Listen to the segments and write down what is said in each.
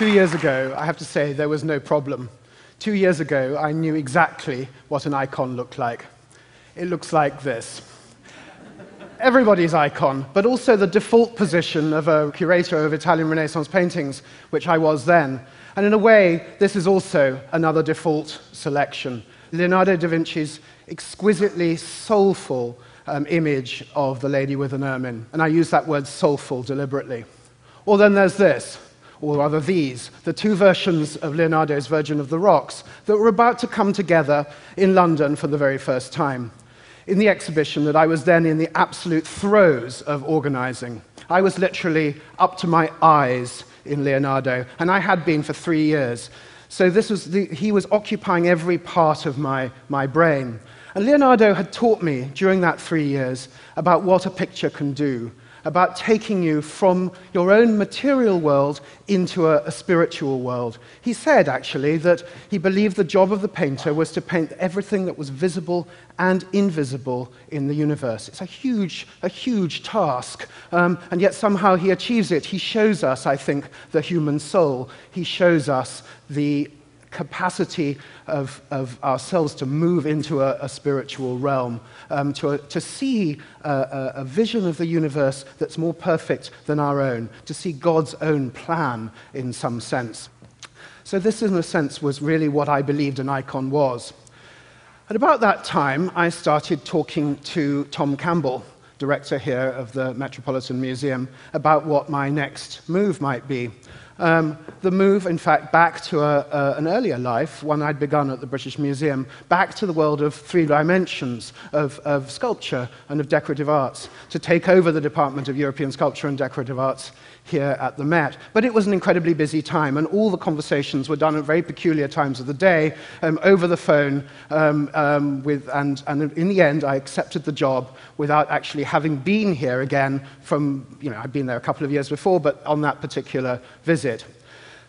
Two years ago, I have to say, there was no problem. Two years ago, I knew exactly what an icon looked like. It looks like this. Everybody's icon, but also the default position of a curator of Italian Renaissance paintings, which I was then. And in a way, this is also another default selection. Leonardo da Vinci's exquisitely soulful um, image of the lady with an ermine. And I use that word soulful deliberately. Or then there's this, or rather these, the two versions of Leonardo's Virgin of the Rocks that were about to come together in London for the very first time. In the exhibition that I was then in the absolute throes of organizing. I was literally up to my eyes in Leonardo, and I had been for three years. So this was the, he was occupying every part of my, my brain. And Leonardo had taught me during that three years about what a picture can do, about taking you from your own material world into a, a, spiritual world. He said, actually, that he believed the job of the painter was to paint everything that was visible and invisible in the universe. It's a huge, a huge task, um, and yet somehow he achieves it. He shows us, I think, the human soul. He shows us the capacity of, of ourselves to move into a, a spiritual realm, um, to, to see a, a, vision of the universe that's more perfect than our own, to see God's own plan in some sense. So, this, in a sense, was really what I believed an icon was. At about that time, I started talking to Tom Campbell, director here of the Metropolitan Museum, about what my next move might be. Um, the move, in fact, back to a, a, an earlier life, one I'd begun at the British Museum, back to the world of three dimensions of, of sculpture and of decorative arts, to take over the Department of European Sculpture and Decorative Arts here at the Met. But it was an incredibly busy time, and all the conversations were done at very peculiar times of the day, um, over the phone, um, um, with, and, and in the end, I accepted the job without actually having been here again from, you know, I'd been there a couple of years before, but on that particular visit.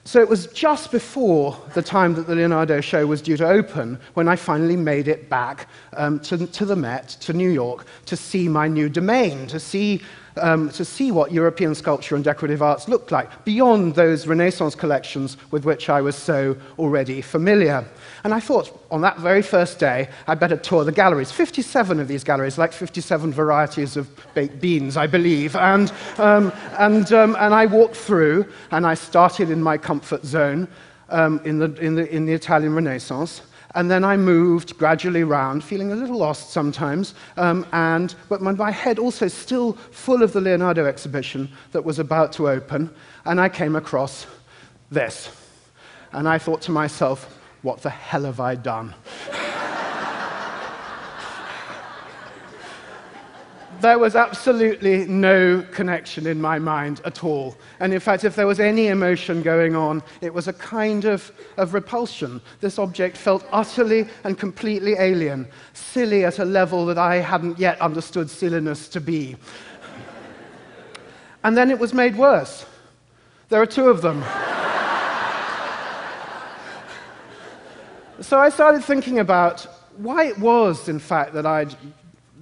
So it was just before the time that the Leonardo show was due to open when I finally made it back um, to, to the Met, to New York, to see my new domain, to see um, to see what European sculpture and decorative arts looked like, beyond those Renaissance collections with which I was so already familiar. And I thought, on that very first day, I'd better tour the galleries. 57 of these galleries, like 57 varieties of baked beans, I believe. And, um, and, um, and I walked through, and I started in my comfort zone um, in, the, in, the, in the Italian Renaissance. And then I moved gradually around, feeling a little lost sometimes, um, and, but my, my head also still full of the Leonardo exhibition that was about to open. And I came across this. And I thought to myself, what the hell have I done? there was absolutely no connection in my mind at all. And in fact, if there was any emotion going on, it was a kind of, of repulsion. This object felt utterly and completely alien, silly at a level that I hadn't yet understood silliness to be. and then it was made worse. There are two of them. so I started thinking about why it was, in fact, that I'd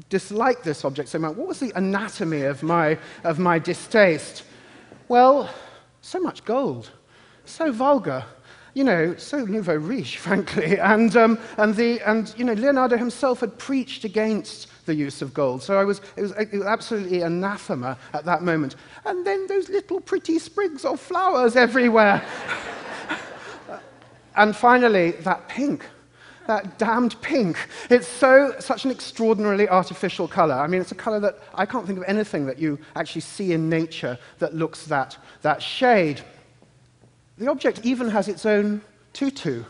disliked this object so much? What was the anatomy of my, of my distaste? Well, so much gold, so vulgar, you know, so nouveau riche, frankly. And, um, and, the, and you know, Leonardo himself had preached against the use of gold. So I was, it, was, it was absolutely anathema at that moment. And then those little pretty sprigs of flowers everywhere. and finally, that pink that damned pink. It's so, such an extraordinarily artificial color. I mean, it's a color that I can't think of anything that you actually see in nature that looks that, that shade. The object even has its own tutu.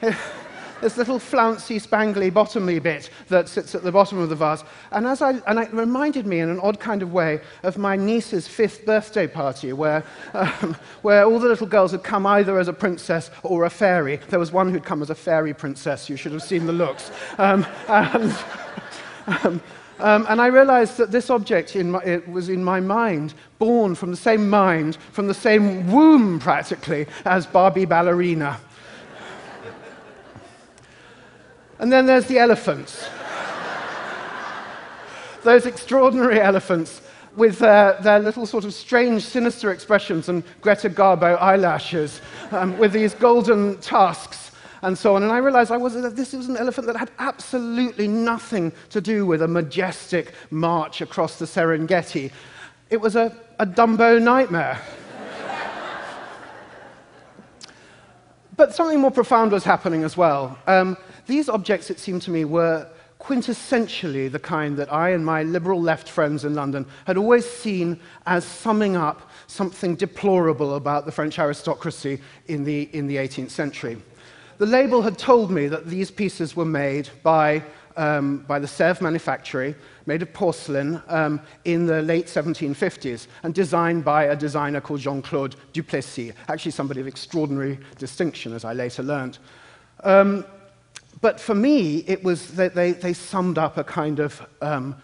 this little flouncy, spangly, bottomy bit that sits at the bottom of the vase. And, as I, and it reminded me in an odd kind of way of my niece's fifth birthday party, where, um, where all the little girls had come either as a princess or a fairy. There was one who'd come as a fairy princess. You should have seen the looks. Um, and, um, um, and I realized that this object in my, was in my mind, born from the same mind, from the same womb practically, as Barbie Ballerina. And then there's the elephants. Those extraordinary elephants with their, their little sort of strange, sinister expressions and Greta Garbo eyelashes, um, with these golden tusks and so on. And I realized I was, this was an elephant that had absolutely nothing to do with a majestic march across the Serengeti. It was a, a Dumbo nightmare. But something more profound was happening as well. Um, these objects, it seemed to me, were quintessentially the kind that I and my liberal left friends in London had always seen as summing up something deplorable about the French aristocracy in the, in the 18th century. The label had told me that these pieces were made by, um, by the Sèvres manufactory, made of porcelain um, in the late 1750s, and designed by a designer called Jean-Claude Duplessis, actually somebody of extraordinary distinction, as I later learned. Um, but for me, it was that they, they summed up a kind of um,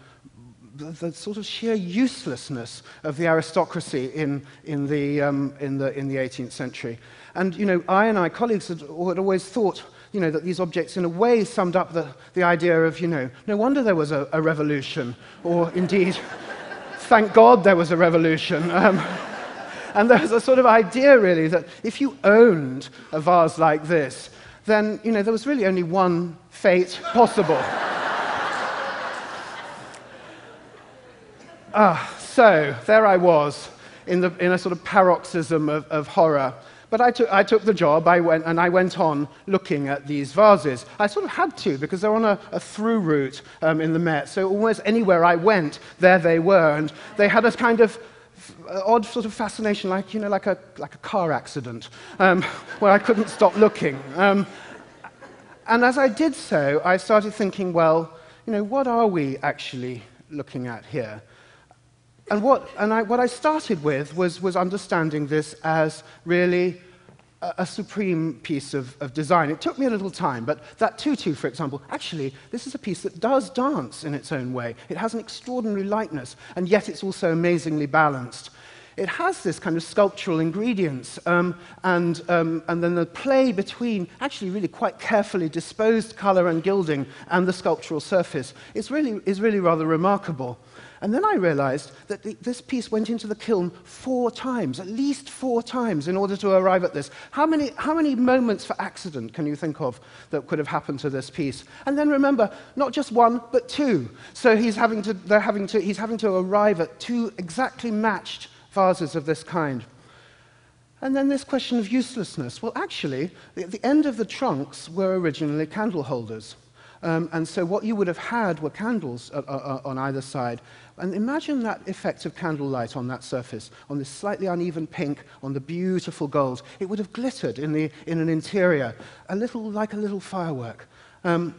the, the, sort of sheer uselessness of the aristocracy in, in, the, um, in, the, in the 18th century. And, you know, I and my colleagues had, had always thought, you know, that these objects in a way summed up the, the idea of, you know, no wonder there was a, a revolution, or indeed, thank God there was a revolution. Um, and there was a sort of idea, really, that if you owned a vase like this, then you know, there was really only one fate possible. ah, so there I was in, the, in a sort of paroxysm of, of horror. But I took, I took, the job, I went, and I went on looking at these vases. I sort of had to, because they're on a, a through route um, in the Met, so almost anywhere I went, there they were. And they had a kind of odd sort of fascination, like, you know, like a, like a car accident, um, where I couldn't stop looking. Um, and as I did so, I started thinking, well, you know, what are we actually looking at here? And what, and I, what I started with was, was understanding this as really a, a supreme piece of, of, design. It took me a little time, but that tutu, for example, actually, this is a piece that does dance in its own way. It has an extraordinary lightness, and yet it's also amazingly balanced it has this kind of sculptural ingredients, um, and, um, and then the play between actually really quite carefully disposed color and gilding and the sculptural surface is really, is really rather remarkable. And then I realized that the, this piece went into the kiln four times, at least four times, in order to arrive at this. How many, how many moments for accident can you think of that could have happened to this piece? And then remember, not just one, but two. So he's having to, they're having to, he's having to arrive at two exactly matched vases of this kind. And then this question of uselessness. Well, actually, the, end of the trunks were originally candle holders. Um, and so what you would have had were candles uh, uh, uh, on either side. And imagine that effect of candlelight on that surface, on this slightly uneven pink, on the beautiful gold. It would have glittered in, the, in an interior, a little like a little firework. Um,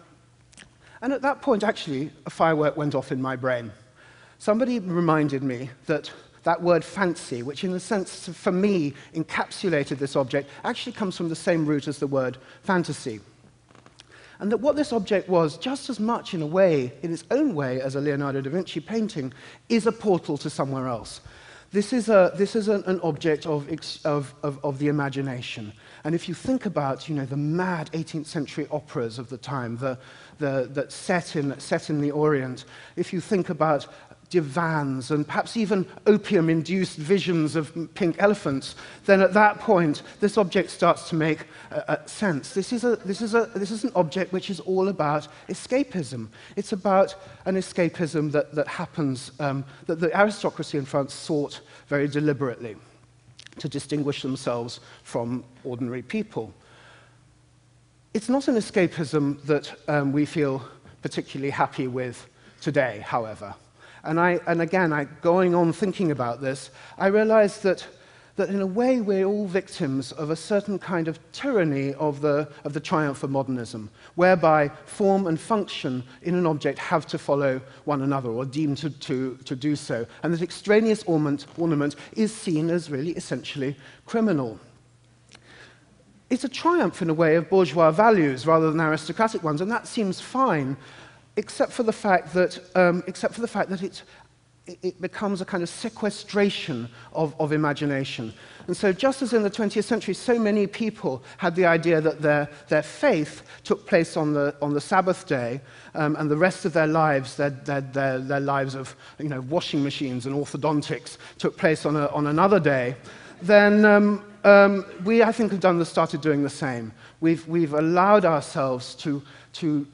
and at that point, actually, a firework went off in my brain. Somebody reminded me that that word fancy, which in a sense for me encapsulated this object, actually comes from the same root as the word fantasy. And that what this object was, just as much in a way, in its own way, as a Leonardo da Vinci painting, is a portal to somewhere else. This is, a, this is an, object of, of, of, of, the imagination. And if you think about you know, the mad 18th century operas of the time the, the, that set in, set in the Orient, if you think about divans and perhaps even opium induced visions of pink elephants, then at that point, this object starts to make uh, uh, sense. This is, a, this, is a, this is an object which is all about escapism. It's about an escapism that, that happens, um, that the aristocracy in France sought very deliberately to distinguish themselves from ordinary people. It's not an escapism that um, we feel particularly happy with today, however. And, I, and again, I, going on thinking about this, I realized that, that in a way we're all victims of a certain kind of tyranny of the, of the triumph of modernism, whereby form and function in an object have to follow one another or deemed to, to, to do so, and that extraneous ornament, ornament is seen as really essentially criminal. It's a triumph in a way of bourgeois values rather than aristocratic ones, and that seems fine except for the fact that, um, except for the fact that it's it, becomes a kind of sequestration of, of imagination. And so, just as in the 20th century, so many people had the idea that their, their faith took place on the, on the Sabbath day, um, and the rest of their lives, their, their, their, their, lives of you know, washing machines and orthodontics, took place on, a, on another day, then um, um, we, I think, have done the, started doing the same. We've, we've allowed ourselves to, to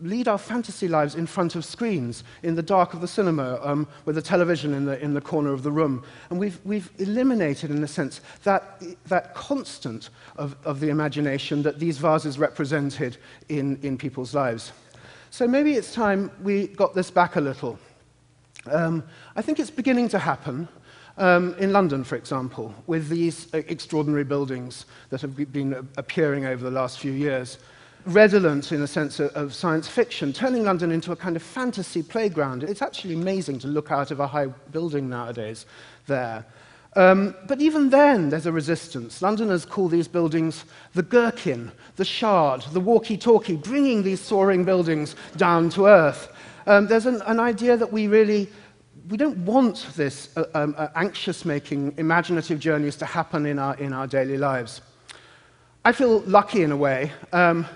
lead our fantasy lives in front of screens, in the dark of the cinema, um, with a television in the, in the corner of the room. And we've, we've eliminated, in a sense, that, that constant of, of the imagination that these vases represented in, in people's lives. So maybe it's time we got this back a little. Um, I think it's beginning to happen. Um, in London, for example, with these uh, extraordinary buildings that have been appearing over the last few years. Redolent in a sense of, of, science fiction, turning London into a kind of fantasy playground. It's actually amazing to look out of a high building nowadays there. Um, but even then, there's a resistance. Londoners call these buildings the gherkin, the shard, the walkie talkie, bringing these soaring buildings down to earth. Um, there's an, an, idea that we really we don't want this uh, um, uh, anxious making, imaginative journeys to happen in our, in our daily lives. I feel lucky in a way. Um,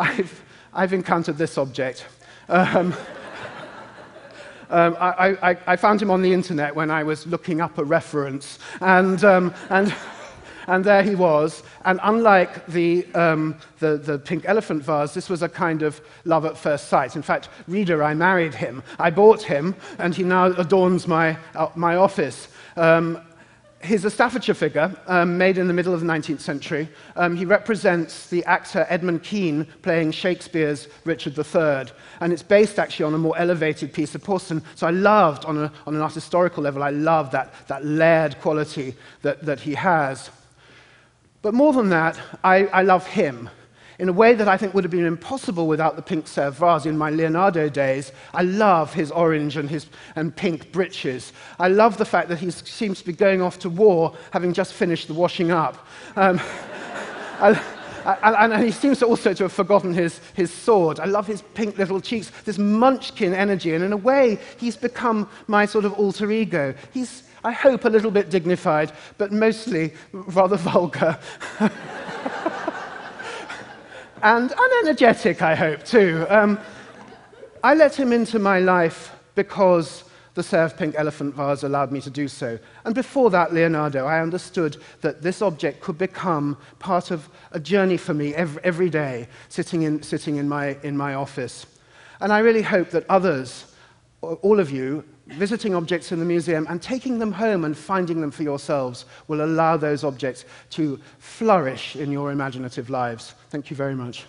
I've, I've encountered this object. Um, um, I, I, I, found him on the internet when I was looking up a reference, and, um, and, and there he was. And unlike the, um, the, the, pink elephant vase, this was a kind of love at first sight. In fact, reader, I married him. I bought him, and he now adorns my, uh, my office. Um, He's a Staffordshire figure um, made in the middle of the 19th century. Um, he represents the actor Edmund Kean playing Shakespeare's Richard III. And it's based actually on a more elevated piece of porcelain. So I loved, on, a, on an art historical level, I loved that, that layered quality that, that he has. But more than that, I, I love him in a way that I think would have been impossible without the pink Sèvres vase in my Leonardo days. I love his orange and, his, and pink breeches. I love the fact that he seems to be going off to war having just finished the washing up. Um, I, and, and, he seems also to have forgotten his, his sword. I love his pink little cheeks, this munchkin energy, and in a way, he's become my sort of alter ego. He's, I hope, a little bit dignified, but mostly rather vulgar. and unenergetic, I hope, too. Um, I let him into my life because the Sèvres Pink Elephant vase allowed me to do so. And before that, Leonardo, I understood that this object could become part of a journey for me every, every day, sitting, in, sitting in, my, in my office. And I really hope that others, all of you, visiting objects in the museum and taking them home and finding them for yourselves will allow those objects to flourish in your imaginative lives. Thank you very much.